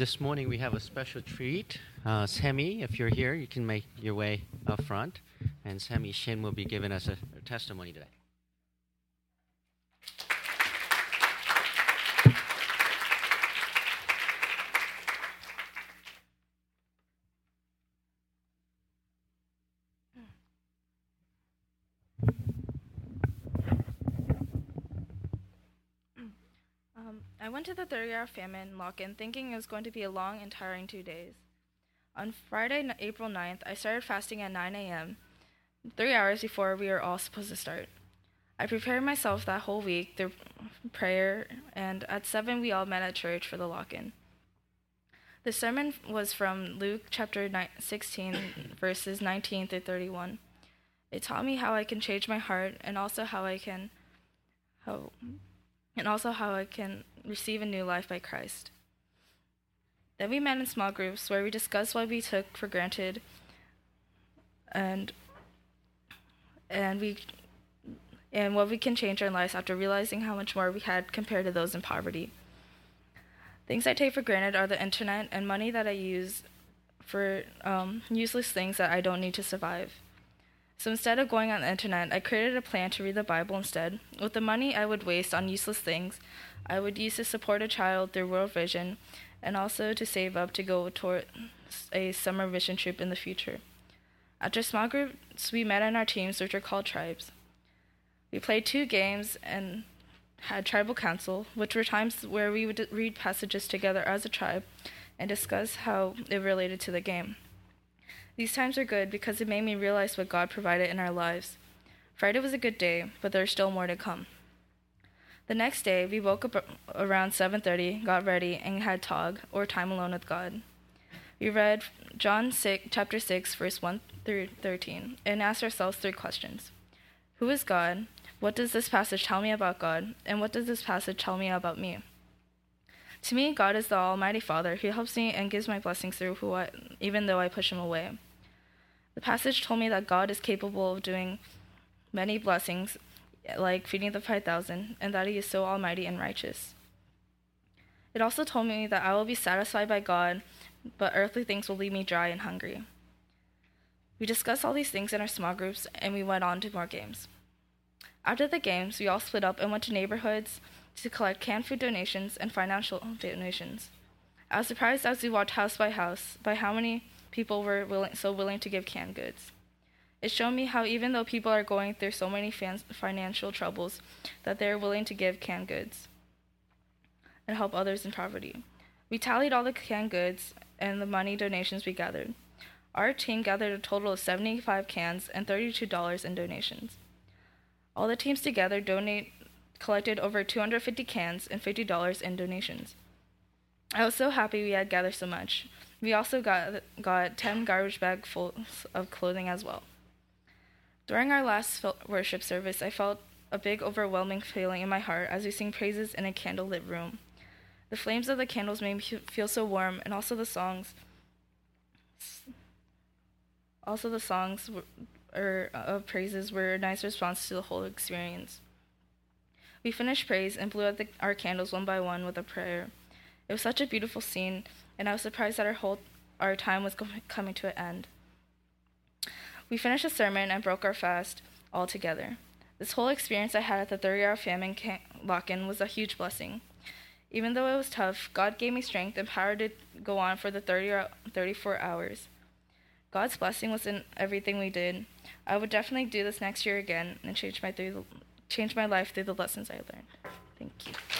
this morning we have a special treat. Uh, Sammy, if you're here, you can make your way up front. And Sammy Shin will be giving us a, a testimony today. Um, I went to the 30 Hour Famine lock-in thinking it was going to be a long and tiring two days. On Friday, April 9th, I started fasting at 9 a.m., three hours before we were all supposed to start. I prepared myself that whole week through prayer, and at 7 we all met at church for the lock-in. The sermon was from Luke chapter 16, verses 19 through 31. It taught me how I can change my heart and also how I can how and also how I can receive a new life by Christ. Then we met in small groups where we discussed what we took for granted and and we and what we can change our lives after realizing how much more we had compared to those in poverty. Things I take for granted are the internet and money that I use for um, useless things that I don't need to survive. So instead of going on the internet, I created a plan to read the Bible instead. With the money I would waste on useless things, I would use to support a child through World Vision and also to save up to go toward a summer vision trip in the future. After small groups, we met in our teams, which are called tribes. We played two games and had tribal council, which were times where we would read passages together as a tribe and discuss how it related to the game. These times are good because it made me realize what God provided in our lives. Friday was a good day, but there's still more to come. The next day, we woke up around 7:30, got ready, and had tog or time alone with God. We read John 6, chapter 6, verse 1 through 13, and asked ourselves three questions. Who is God? What does this passage tell me about God? And what does this passage tell me about me? To me, God is the Almighty Father who helps me and gives my blessings through who I, even though I push him away. The passage told me that God is capable of doing many blessings, like feeding the 5,000, and that he is so almighty and righteous. It also told me that I will be satisfied by God, but earthly things will leave me dry and hungry. We discussed all these things in our small groups, and we went on to more games. After the games, we all split up and went to neighborhoods to collect canned food donations and financial donations. I was surprised as we walked house by house by how many people were willing, so willing to give canned goods. It showed me how even though people are going through so many fan- financial troubles, that they are willing to give canned goods and help others in poverty. We tallied all the canned goods and the money donations we gathered. Our team gathered a total of 75 cans and $32 in donations. All the teams together donate collected over 250 cans and $50 in donations. I was so happy we had gathered so much. We also got got 10 garbage bags full of clothing as well. During our last worship service, I felt a big overwhelming feeling in my heart as we sing praises in a candlelit room. The flames of the candles made me feel so warm, and also the songs. Also, the songs or er, of praises were a nice response to the whole experience. We finished praise and blew out the, our candles one by one with a prayer. It was such a beautiful scene, and I was surprised that our whole our time was coming to an end. We finished the sermon and broke our fast all together. This whole experience I had at the 30 Hour of famine lock-in was a huge blessing. Even though it was tough, God gave me strength and power to go on for the 30 34 hours. God's blessing was in everything we did. I would definitely do this next year again and change my through the, change my life through the lessons I learned. Thank you.